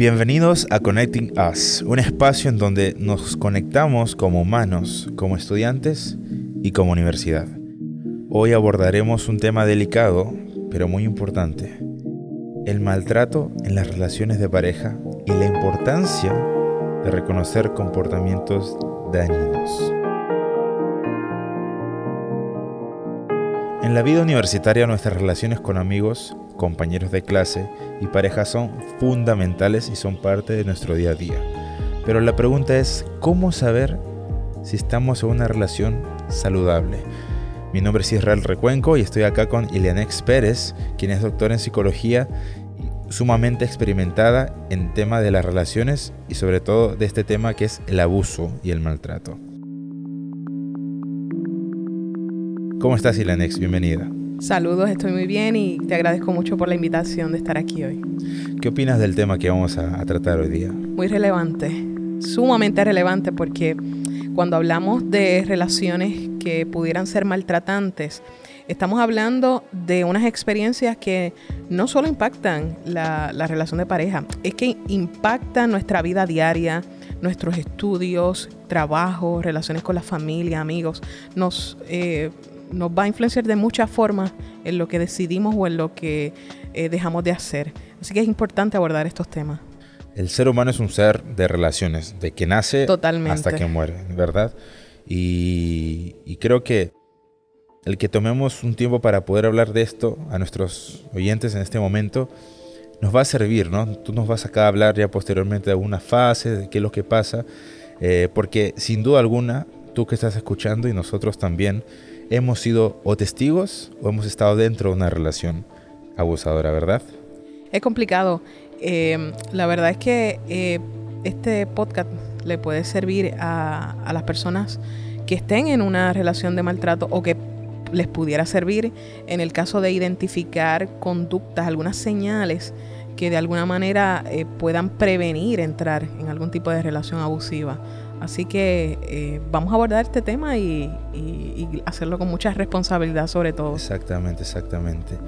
Bienvenidos a Connecting Us, un espacio en donde nos conectamos como humanos, como estudiantes y como universidad. Hoy abordaremos un tema delicado, pero muy importante, el maltrato en las relaciones de pareja y la importancia de reconocer comportamientos dañinos. En la vida universitaria nuestras relaciones con amigos, compañeros de clase y parejas son fundamentales y son parte de nuestro día a día. Pero la pregunta es, ¿cómo saber si estamos en una relación saludable? Mi nombre es Israel Recuenco y estoy acá con Ilianex Pérez, quien es doctora en psicología sumamente experimentada en tema de las relaciones y sobre todo de este tema que es el abuso y el maltrato. ¿Cómo estás, Ilanex? Bienvenida. Saludos, estoy muy bien y te agradezco mucho por la invitación de estar aquí hoy. ¿Qué opinas del tema que vamos a, a tratar hoy día? Muy relevante, sumamente relevante porque cuando hablamos de relaciones que pudieran ser maltratantes, estamos hablando de unas experiencias que no solo impactan la, la, relación de pareja, es que impactan nuestra vida diaria, nuestros estudios, trabajo, relaciones con la familia, amigos. Nos eh, nos va a influenciar de muchas formas en lo que decidimos o en lo que eh, dejamos de hacer. Así que es importante abordar estos temas. El ser humano es un ser de relaciones, de que nace hasta que muere, ¿verdad? Y, y creo que el que tomemos un tiempo para poder hablar de esto a nuestros oyentes en este momento nos va a servir, ¿no? Tú nos vas acá a hablar ya posteriormente de alguna fase, de qué es lo que pasa, eh, porque sin duda alguna, tú que estás escuchando y nosotros también, hemos sido o testigos o hemos estado dentro de una relación abusadora, ¿verdad? Es complicado. Eh, la verdad es que eh, este podcast le puede servir a, las personas que estén en una relación de maltrato o que les pudiera servir en el caso de identificar conductas, algunas señales que de alguna manera eh, puedan prevenir entrar en algún tipo de relación abusiva. Así que eh, vamos a abordar este tema y, hacerlo con mucha responsabilidad sobre todo. Exactamente, exactamente.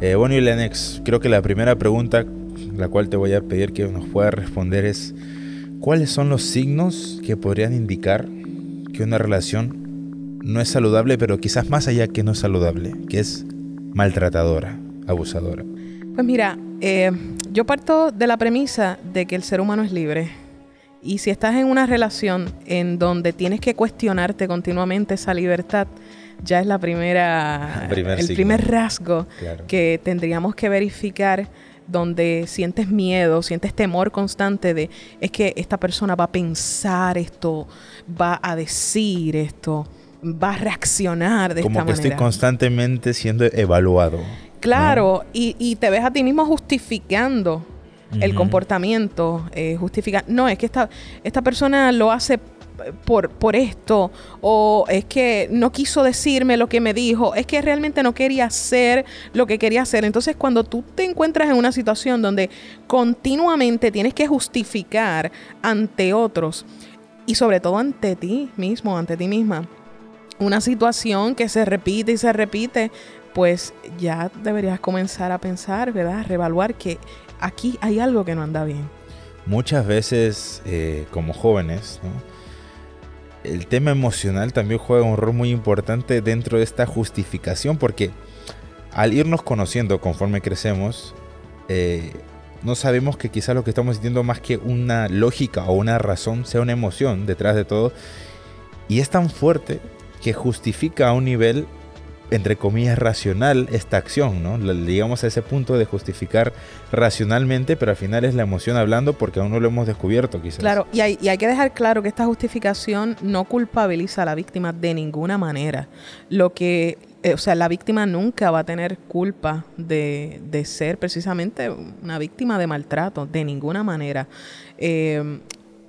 Eh, bueno, y Lenex, creo que la primera pregunta, la cual te voy a pedir que nos pueda responder es, ¿cuáles son los signos que podrían indicar que una relación no es saludable, pero quizás más allá que no es saludable, que es maltratadora, abusadora? Pues mira, eh, yo parto de la premisa de que el ser humano es libre y si estás en una relación en donde tienes que cuestionarte continuamente esa libertad, ya es la primera, el primer rasgo que tendríamos que verificar donde sientes miedo, sientes temor constante de es que esta persona va a pensar esto, va a decir esto, va a reaccionar de esta manera. Como que estoy constantemente siendo evaluado. Claro, y, y te ves a ti mismo justificando el comportamiento, eh, justifica, no, es que esta, esta persona lo hace por, por esto, o es que no quiso decirme lo que me dijo, es que realmente no quería hacer lo que quería hacer. Entonces, cuando tú te encuentras en una situación donde continuamente tienes que justificar ante otros, y sobre todo ante ti mismo, ante ti misma, una situación que se repite y se repite, pues ya deberías comenzar a pensar, ¿verdad? A reevaluar que aquí hay algo que no anda bien. Muchas veces eh, como jóvenes, el tema emocional también juega un rol muy importante dentro de esta justificación porque al irnos conociendo conforme crecemos, eh, no sabemos que quizá lo que estamos sintiendo más que una lógica o una razón sea una emoción detrás de todo. Y es tan fuerte que justifica a un nivel entre comillas, racional esta acción, ¿no? Llegamos a ese punto de justificar racionalmente, pero al final es la emoción hablando porque aún no lo hemos descubierto, quizás. Claro, y hay, y hay que dejar claro que esta justificación no culpabiliza a la víctima de ninguna manera. Lo que eh, o sea, la víctima nunca va a tener culpa de, de, ser precisamente una víctima de maltrato, de ninguna manera. Eh,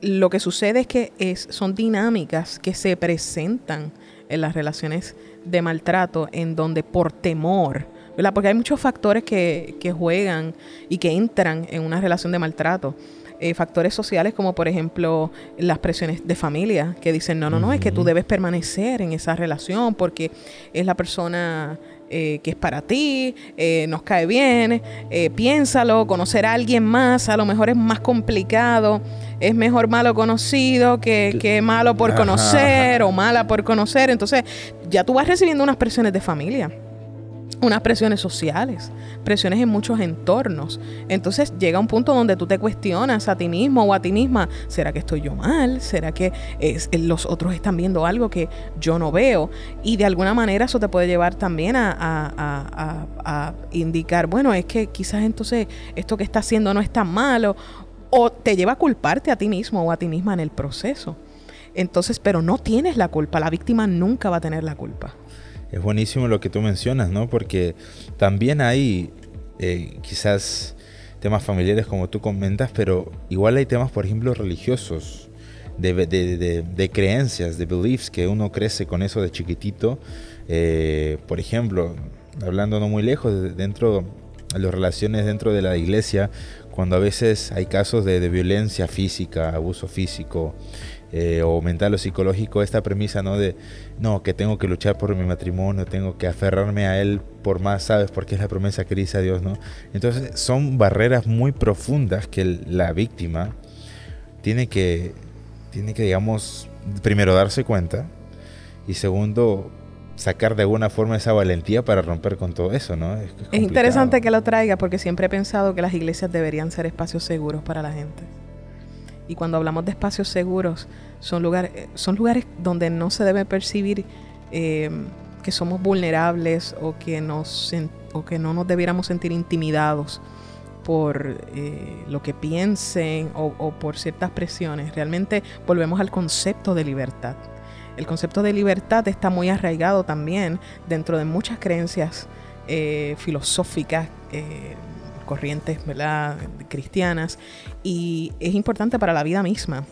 lo que sucede es que son dinámicas que se presentan en las relaciones de maltrato en donde por temor, ¿verdad? Porque hay muchos factores que, que juegan y que entran en una relación de maltrato. Eh, factores sociales como por ejemplo las presiones de familia que dicen no, no, no, es que tú debes permanecer en esa relación porque es la persona eh, que es para ti, eh, nos cae bien, eh, piénsalo, conocer a alguien más, a lo mejor es más complicado, es mejor malo conocido que, que malo por conocer o mala por conocer, entonces ya tú vas recibiendo unas presiones de familia unas presiones sociales, presiones en muchos entornos. Entonces llega un punto donde tú te cuestionas a ti mismo o a ti misma, ¿será que estoy yo mal? ¿Será que los otros están viendo algo que yo no veo? Y de alguna manera eso te puede llevar también a, a indicar, bueno, es que quizás entonces esto que está haciendo no es tan malo, o te lleva a culparte a ti mismo o a ti misma en el proceso. Entonces, pero no tienes la culpa, la víctima nunca va a tener la culpa es buenísimo lo que tú mencionas, ¿no? Porque también hay eh, quizás temas familiares como tú comentas, pero igual hay temas, por ejemplo, religiosos, de, creencias, de beliefs, que uno crece con eso de chiquitito. Eh, por ejemplo, hablando no muy lejos, dentro de las relaciones dentro de la iglesia, cuando a veces hay casos de, violencia física, abuso físico, eh, o mental o psicológico, esta premisa, ¿no? De, no, que tengo que luchar por mi matrimonio, tengo que aferrarme a él por más, ¿sabes? Porque es la promesa que dice a Dios, ¿no? Entonces son barreras muy profundas que la víctima tiene que, tiene que, digamos, primero darse cuenta y segundo, sacar de alguna forma esa valentía para romper con todo eso, ¿no? Es, es interesante que lo traiga porque siempre he pensado que las iglesias deberían ser espacios seguros para la gente. Y cuando hablamos de espacios seguros, son, lugares son lugares donde no se debe percibir em, que somos vulnerables o que, nos, o que no nos debiéramos sentir intimidados por eh, lo que piensen o, por ciertas presiones. Realmente volvemos al concepto de libertad. El concepto de libertad está muy arraigado también dentro de muchas creencias eh, filosóficas eh, corrientes ¿verdad? cristianas y es importante para la vida misma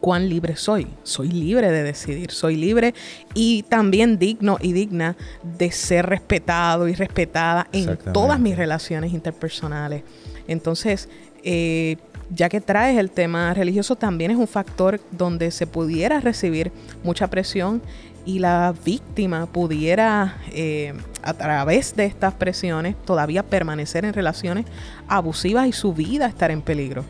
cuán libre soy. Soy libre de decidir, soy libre y también digno y digna de ser respetado y respetada en todas mis relaciones interpersonales. Entonces, eh, ya que traes el tema religioso, también es un factor donde se pudiera recibir mucha presión y la víctima pudiera, eh, a través de estas presiones, todavía permanecer en relaciones abusivas y su vida estar en peligro.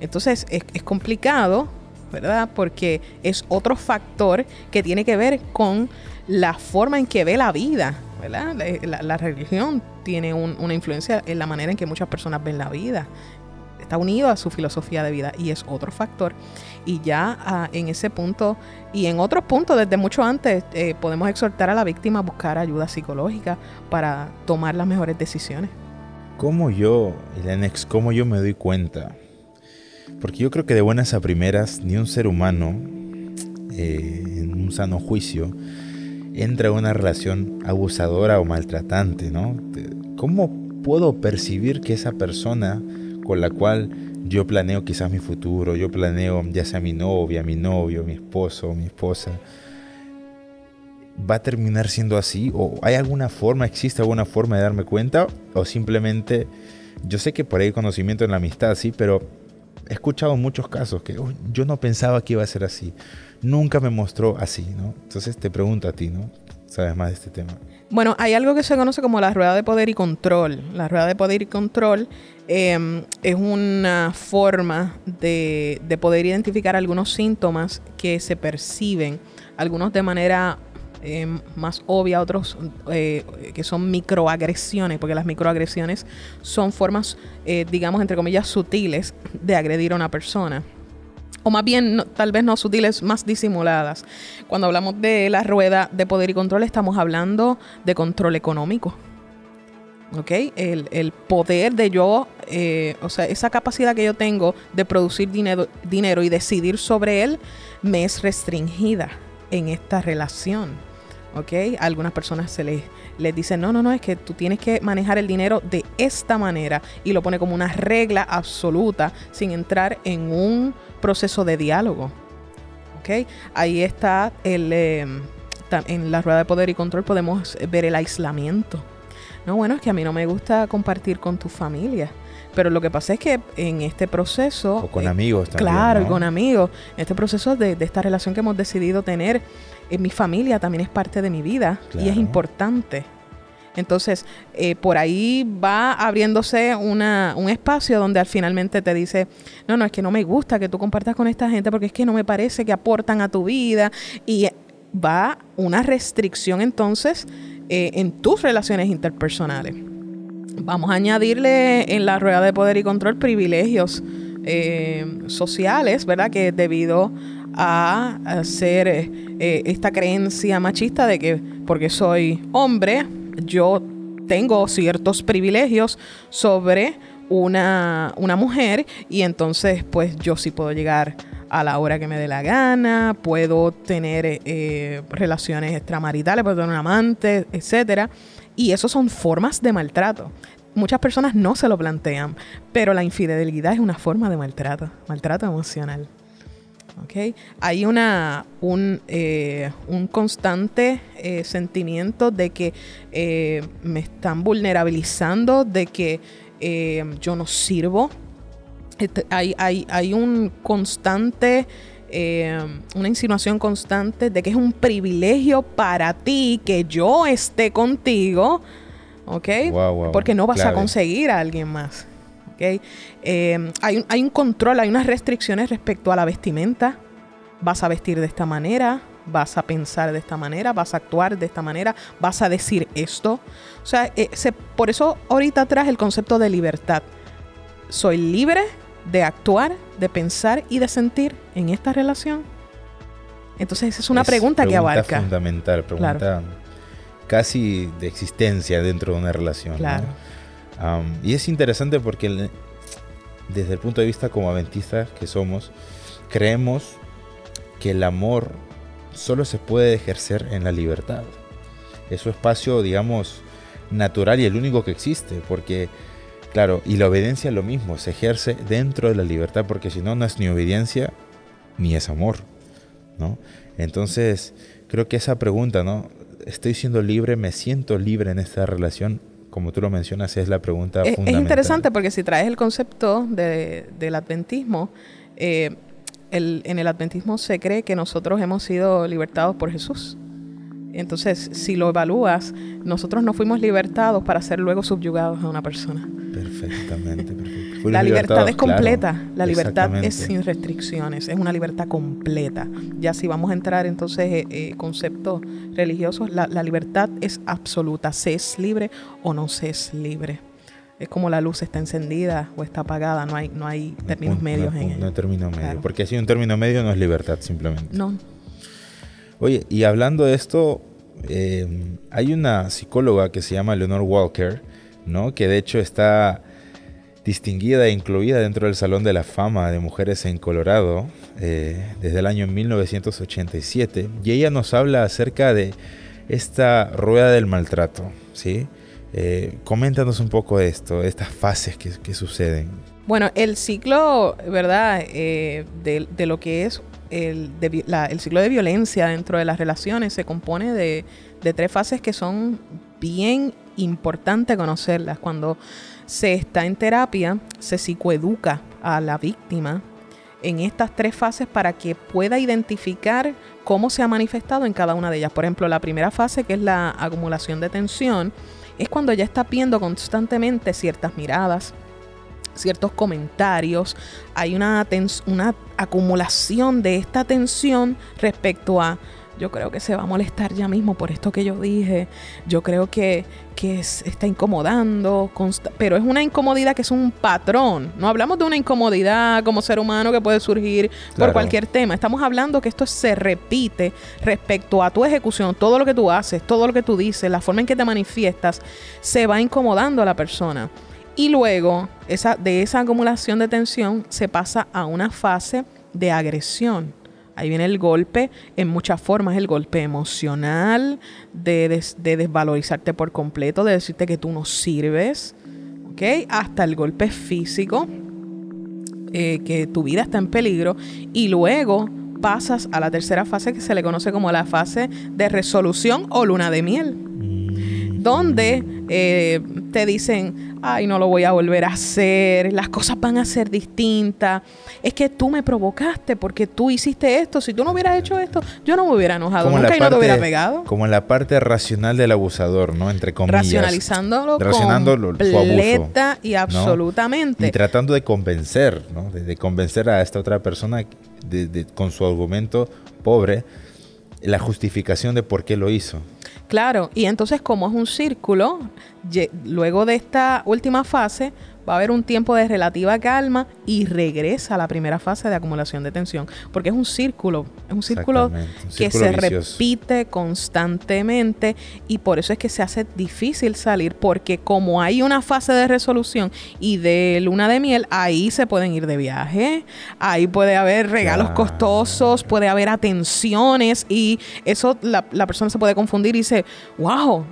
Entonces es, complicado, ¿verdad? Porque es otro factor que tiene que ver con la forma en que ve la vida, ¿verdad? La, religión tiene una influencia en la manera en que muchas personas ven la vida está unido a su filosofía de vida y es otro factor. Y ya ah, en ese punto y en otros puntos, desde mucho antes, eh, podemos exhortar a la víctima a buscar ayuda psicológica para tomar las mejores decisiones. ¿Cómo yo, Elenex, cómo yo me doy cuenta? Porque yo creo que de buenas a primeras, ni un ser humano, eh, en un sano juicio, entra en una relación abusadora o maltratante, ¿no? ¿Cómo puedo percibir que esa persona con la cual yo planeo quizás mi futuro, yo planeo ya sea mi novia, mi novio, mi esposo, mi esposa, va a terminar siendo así? ¿O hay alguna forma, existe alguna forma de darme cuenta? ¿O simplemente, yo sé que por ahí hay conocimiento en la amistad, sí, pero he escuchado muchos casos que yo no pensaba que iba a ser así. Nunca me mostró así, ¿no? Entonces te pregunto a ti, ¿no? ¿Sabes más de este tema? Bueno, hay algo que se conoce como la rueda de poder y control. La rueda de poder y control em, es una forma de, poder identificar algunos síntomas que se perciben, algunos de manera em, más obvia, otros eh, que son microagresiones, porque las microagresiones son formas, eh, digamos, entre comillas, sutiles de agredir a una persona o más bien tal vez no sutiles, más disimuladas. Cuando hablamos de la rueda de poder y control, estamos hablando de control económico. ¿Ok? El, poder de yo, eh, o sea, esa capacidad que yo tengo de producir dinero, dinero y decidir sobre él, me es restringida en esta relación. ¿Ok? algunas personas se les, les dicen, no, no, no, es que tú tienes que manejar el dinero de esta manera y lo pone como una regla absoluta sin entrar en un proceso de diálogo. ¿Ok? Ahí está el... Em, en la rueda de poder y control podemos ver el aislamiento. No, bueno, es que a mí no me gusta compartir con tu familia. Pero lo que pasa es que en este proceso... O con amigos también. Claro, y con amigos. En este proceso de, esta relación que hemos decidido tener, mi familia también es parte de mi vida y es importante. Entonces, eh, por ahí va abriéndose una, un espacio donde al finalmente te dice, no, no, es que no me gusta que tú compartas con esta gente porque es que no me parece que aportan a tu vida. Y va una restricción entonces eh, en tus relaciones interpersonales. Vamos a añadirle en la rueda de poder y control privilegios eh, sociales, ¿verdad? Que debido a hacer esta creencia machista de que porque soy hombre, yo tengo ciertos privilegios sobre una, mujer y entonces pues yo sí puedo llegar a la hora que me dé la gana, puedo tener eh, relaciones extramaritales, puedo tener un amante, etc. Y eso son formas de maltrato. Muchas personas no se lo plantean, pero la infidelidad es una forma de maltrato, maltrato emocional. Hay una, un, eh, un constante eh, sentimiento de que eh, me están vulnerabilizando, de que yo no sirvo. Este, hay, hay, hay un constante... una insinuación constante de que es un privilegio para ti que yo esté contigo, ¿ok? Porque no vas a conseguir a alguien más. Em, hay, hay un control, hay unas restricciones respecto a la vestimenta. Vas a vestir de esta manera, vas a pensar de esta manera, vas a actuar de esta manera, vas a decir esto. O sea, eh, por eso ahorita traje el concepto de libertad. Soy libre de actuar, de pensar y de sentir en esta relación. Entonces esa es una pregunta, que abarca. fundamental, pregunta casi de existencia dentro de una relación. Claro y es interesante porque desde el punto de vista como adventistas que somos, creemos que el amor solo se puede ejercer en la libertad. Es su espacio, digamos, natural y el único que existe, porque, claro, y la obediencia es lo mismo, se ejerce dentro de la libertad, porque si no, no es ni obediencia ni es amor, ¿no? Entonces, creo que esa pregunta, ¿no? ¿Estoy siendo libre? ¿Me siento libre en esta relación? Como tú lo mencionas, es la pregunta es, fundamental. Es interesante porque si traes el concepto del adventismo, eh, en el adventismo se cree que nosotros hemos sido libertados por Jesús. Entonces, si lo evalúas, nosotros no fuimos libertados para ser luego subyugados a una persona. Perfectamente, perfecto. la libertad es completa, la libertad es sin restricciones, es una libertad completa. Ya si vamos a entrar entonces eh, eh conceptos religiosos, la, libertad es absoluta, se es libre o no se es libre. Es como la luz está encendida o está apagada, no hay, no hay términos medios no, en No hay término medio, porque si un término medio no es libertad simplemente. No. Oye, y hablando de esto, eh, hay una psicóloga que se llama Leonor Walker, ¿no? que de hecho está distinguida e incluida dentro del Salón de la Fama de Mujeres en Colorado eh, desde el año 1987, y ella nos habla acerca de esta rueda del maltrato, ¿sí? Eh, coméntanos un poco esto, estas fases que, suceden. Bueno, el ciclo, ¿verdad? de, de, lo que es el, el, ciclo de violencia dentro de las relaciones se compone de, tres fases que son bien importantes conocerlas. Cuando se está en terapia, se psicoeduca a la víctima en estas tres fases para que pueda identificar cómo se ha manifestado en cada una de ellas. Por ejemplo, la primera fase, que es la acumulación de tensión, es cuando ya está viendo constantemente ciertas miradas, ciertos comentarios, hay una, una acumulación de esta tensión respecto a yo creo que se va a molestar ya mismo por esto que yo dije. Yo creo que, que está incomodando, pero es una incomodidad que es un patrón. No hablamos de una incomodidad como ser humano que puede surgir por cualquier tema. Estamos hablando que esto se repite respecto a tu ejecución, todo lo que tú haces, todo lo que tú dices, la forma en que te manifiestas, se va incomodando a la persona. Y luego esa, de esa acumulación de tensión se pasa a una fase de agresión. Ahí viene el golpe en muchas formas, el golpe emocional, de, desvalorizarte por completo, de decirte que tú no sirves, ¿ok? Hasta el golpe físico, eh, que tu vida está en peligro, y luego pasas a la tercera fase que se le conoce como la fase de resolución o luna de miel donde eh, te dicen, ay, no lo voy a volver a hacer, las cosas van a ser distintas, es que tú me provocaste porque tú hiciste esto, si tú no hubieras hecho esto, yo no me hubiera enojado nunca y no te hubiera pegado. Como en la parte racional del abusador, ¿no? Entre comillas. Racionalizándolo completa y absolutamente. Y tratando de convencer, ¿no? De, convencer a esta otra persona con su argumento pobre la justificación de por qué lo hizo. Claro, y entonces como es un círculo, luego de esta última fase, va a haber un tiempo de relativa calma y regresa a la primera fase de acumulación de tensión, porque es un círculo, es un círculo, que se repite constantemente y por eso es que se hace difícil salir, porque como hay una fase de resolución y de luna de miel, ahí se pueden ir de viaje, ahí puede haber regalos costosos, puede haber atenciones y eso la, la persona se puede confundir y dice, wow,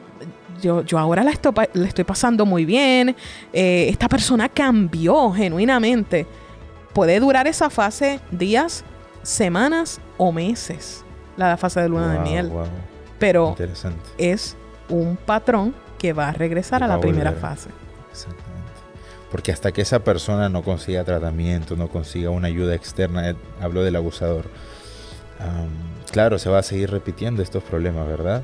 yo, yo ahora la estoy, la estoy pasando muy bien, eh, esta persona cambió genuinamente. Puede durar esa fase días, semanas o meses, la fase de luna de miel. Pero es un patrón que va a regresar a la primera fase. Exactamente. Porque hasta que esa persona no consiga tratamiento, no consiga una ayuda externa, eh, hablo del abusador, claro, se va a seguir repitiendo estos problemas, ¿verdad?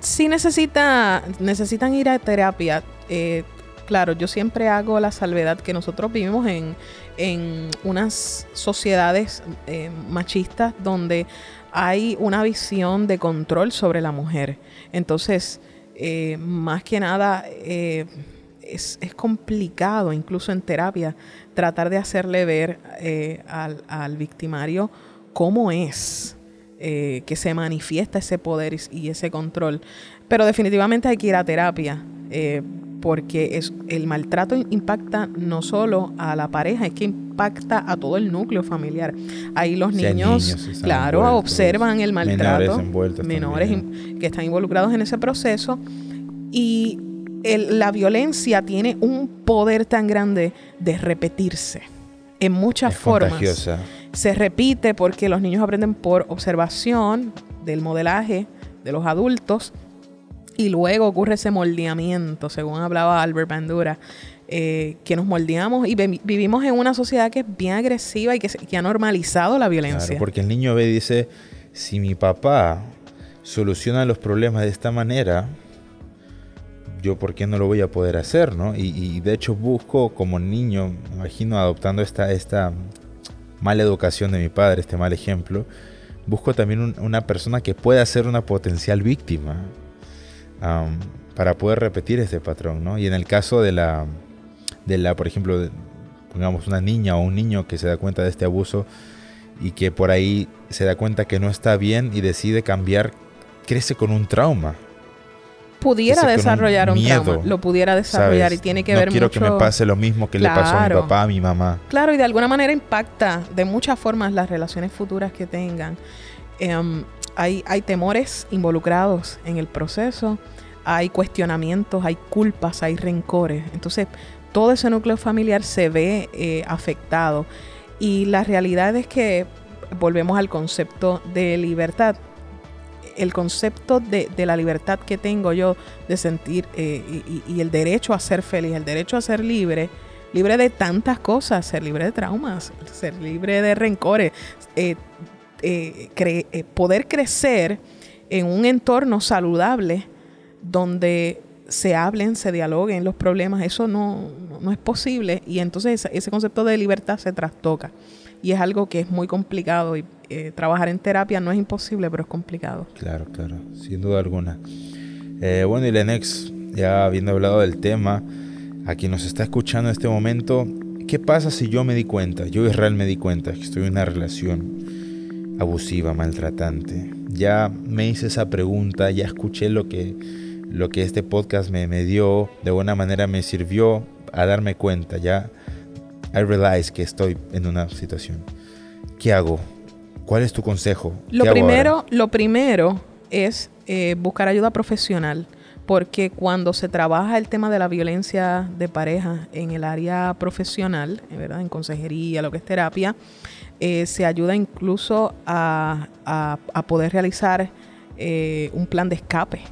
Si necesita, necesitan ir a terapia. Eh, claro, yo siempre hago la salvedad que nosotros vivimos en, unas sociedades eh, machistas donde hay una visión de control sobre la mujer. Entonces, eh, más que nada, es, es, complicado, incluso en terapia, tratar de hacerle ver al, al victimario cómo es eh, que se manifiesta ese poder y ese control. Pero definitivamente hay que ir a terapia. Eh, porque es, el maltrato impacta no solo a la pareja, es que impacta a todo el núcleo familiar. Ahí los niños, claro, observan el maltrato, menores, menores que están involucrados en ese proceso y la violencia tiene un poder tan grande de repetirse en muchas formas se repite porque los niños aprenden por observación del modelaje de los adultos y luego ocurre ese moldeamiento, según hablaba Albert Bandura, eh, que nos moldeamos y vivimos en una sociedad que es bien agresiva y que, ha normalizado la violencia. porque el niño ve y dice, si mi papá soluciona los problemas de esta manera, yo por qué no lo voy a poder hacer, ¿no? Y, de hecho busco como niño, me imagino adoptando esta, esta mala educación de mi padre, este mal ejemplo, busco también una persona que pueda ser una potencial víctima para poder repetir este patrón, ¿no? Y en el caso de la, de la por ejemplo, pongamos una niña o un niño que se da cuenta de este abuso y que por ahí se da cuenta que no está bien y decide cambiar, crece con un trauma pudiera desarrollar un, trauma, lo pudiera desarrollar y tiene que ver mucho... quiero que me pase lo mismo que le pasó a mi papá, a mi mamá. Claro, y de alguna manera impacta de muchas formas las relaciones futuras que tengan. Em, hay, hay temores involucrados en el proceso, hay cuestionamientos, hay culpas, hay rencores. Entonces, todo ese núcleo familiar se ve eh, afectado. Y la realidad es que volvemos al concepto de libertad el concepto de, la libertad que tengo yo de sentir eh, y, el derecho a ser feliz, el derecho a ser libre, libre de tantas cosas, ser libre de traumas, ser libre de rencores, eh, eh, poder crecer en un entorno saludable donde se hablen, se dialoguen los problemas, eso no, no es posible y entonces ese concepto de libertad se trastoca y es algo que es muy complicado y eh, trabajar en terapia no es imposible, pero es complicado. Claro, claro, sin duda alguna. Eh, bueno, y Lenex, ya habiendo hablado del tema, a quien nos está escuchando en este momento, ¿qué pasa si yo me di cuenta, yo Israel me di cuenta que estoy en una relación abusiva, maltratante? Ya me hice esa pregunta, ya escuché lo que, lo que este podcast me, me dio, de buena manera me sirvió a darme cuenta, ya I realize que estoy en una situación. ¿Qué hago? ¿Cuál es tu consejo? Lo primero, lo primero es eh, buscar ayuda profesional, porque cuando se trabaja el tema de la violencia de pareja en el área profesional, ¿verdad? en consejería, lo que es terapia, eh, se ayuda incluso a, poder realizar eh, un plan de escape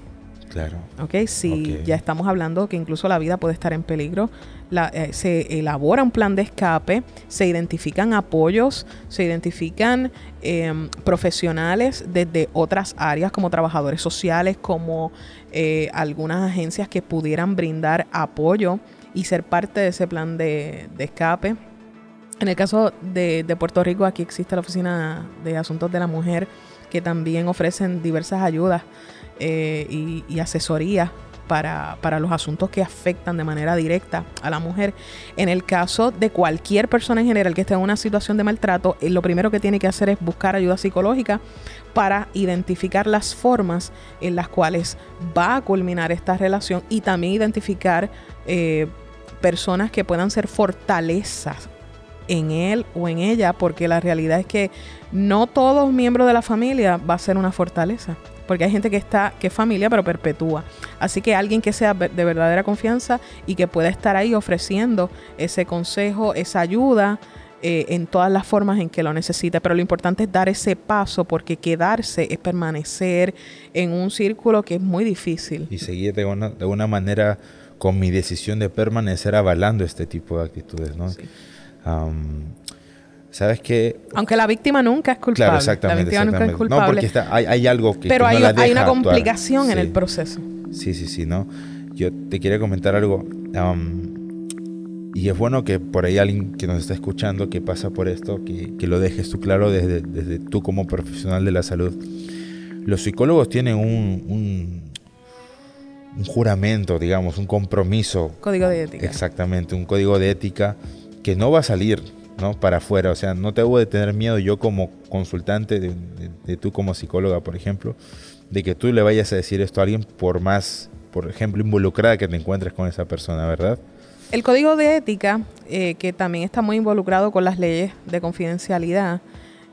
Claro. ¿Ok? Si ya estamos hablando que incluso la vida puede estar en peligro, eh, se elabora un plan de escape, se identifican apoyos, se identifican em, profesionales desde otras áreas como trabajadores sociales, como eh, algunas agencias que pudieran brindar apoyo y ser parte de ese plan de, escape. En el caso de, Puerto Rico, aquí existe la Oficina de Asuntos de la Mujer, que también ofrecen diversas ayudas eh, y, asesoría para, los asuntos que afectan de manera directa a la mujer. En el caso de cualquier persona en general que esté en una situación de maltrato, eh, lo primero que tiene que hacer es buscar ayuda psicológica para identificar las formas en las cuales va a culminar esta relación y también identificar eh, personas que puedan ser fortalezas en él o en ella, porque la realidad es que no todos miembros de la familia va a ser una fortaleza porque hay gente que está, que es familia, pero perpetúa. Así que alguien que sea de verdadera confianza y que pueda estar ahí ofreciendo ese consejo, esa ayuda. Eh, en todas las formas en que lo necesite, pero lo importante es dar ese paso porque quedarse es permanecer en un círculo que es muy difícil. Y seguir de una, de una manera con mi decisión de permanecer avalando este tipo de actitudes, ¿no? ¿Sabes qué? Aunque la víctima nunca es culpable. Claro, exactamente. La víctima nunca es culpable. No, porque está, hay, hay, algo que. Pero hay, hay, una complicación en el proceso. Sí, sí, sí, ¿no? Yo te quería comentar algo. y es bueno que por ahí alguien que nos está escuchando, que pasa por esto, que, que lo dejes tú claro desde, desde, tú como profesional de la salud. Los psicólogos tienen un, un, un juramento, digamos, un compromiso. Código de ética. Exactamente, un código de ética que no va a salir ¿no? Para afuera. O sea, no te debo de tener miedo yo como consultante, de, tú como psicóloga, por ejemplo, de que tú le vayas a decir esto a alguien por más, por ejemplo, involucrada que te encuentres con esa persona, ¿verdad? El código de ética, eh, que también está muy involucrado con las leyes de confidencialidad,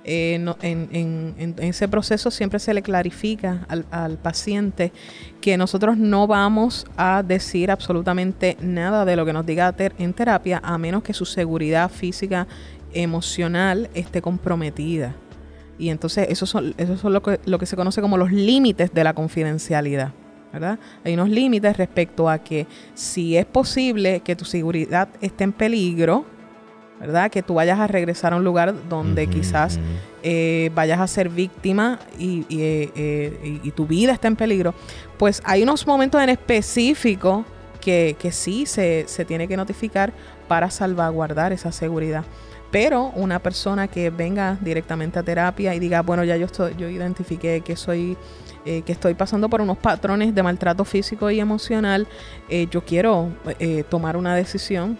eh, en, ese proceso siempre se le clarifica al, paciente que nosotros no vamos a decir absolutamente nada de lo que nos diga en terapia a menos que su seguridad física, emocional esté comprometida. Y entonces esos son, eso son lo, que, lo que se conoce como los límites de la confidencialidad. ¿verdad? Hay unos límites respecto a que si es posible que tu seguridad esté en peligro, ¿verdad? Que tú vayas a regresar a un lugar donde quizás eh, vayas a ser víctima y, eh, eh, y, tu vida está en peligro. Pues hay unos momentos en específico que, que sí se, se, tiene que notificar para salvaguardar esa seguridad. Pero una persona que venga directamente a terapia y diga, bueno, ya yo, estoy, yo identifiqué que soy que estoy pasando por unos patrones de maltrato físico y emocional, yo quiero tomar una decisión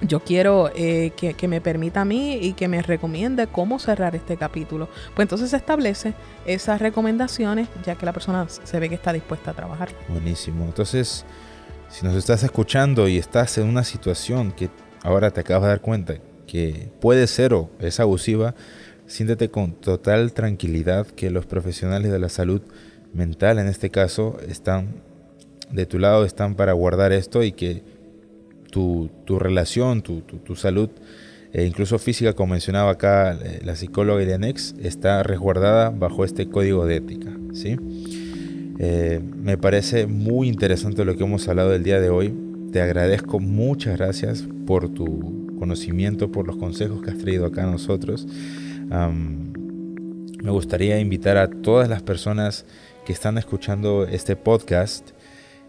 yo quiero eh, que, me permita a mí y que me recomiende cómo cerrar este capítulo. Pues entonces se establece esas recomendaciones ya que la persona se ve que está dispuesta a trabajar. Buenísimo. Entonces, si nos estás escuchando y estás en una situación que ahora te acabas de dar cuenta que puede ser o es abusiva, siéntete con total tranquilidad que los profesionales de la salud mental en este caso están de tu lado, están para guardar esto y que tu, relación, tu, salud, e incluso física, como mencionaba acá eh, la psicóloga Irianex, está resguardada bajo este código de ética. ¿sí? Eh, me parece muy interesante lo que hemos hablado el día de hoy. Te agradezco, muchas gracias por tu conocimiento, por los consejos que has traído acá a nosotros. me gustaría invitar a todas las personas que están escuchando este podcast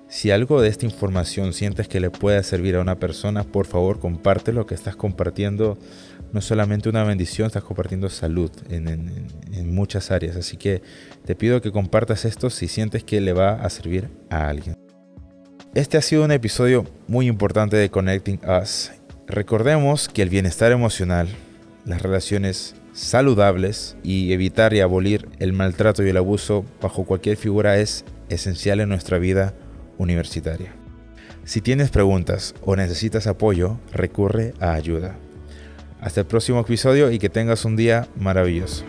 si algo de esta información sientes que le pueda servir a una persona, por favor comparte lo que estás compartiendo. No solamente una bendición, estás compartiendo salud en, muchas áreas. Así que te pido que compartas esto si sientes que le va a servir a alguien. Este ha sido un episodio muy importante de Connecting Us. Recordemos que el bienestar emocional, las relaciones saludables y evitar y abolir el maltrato y el abuso bajo cualquier figura es esencial en nuestra vida universitaria. Si tienes preguntas o necesitas apoyo, recurre a ayuda. Hasta el próximo episodio y que tengas un día maravilloso.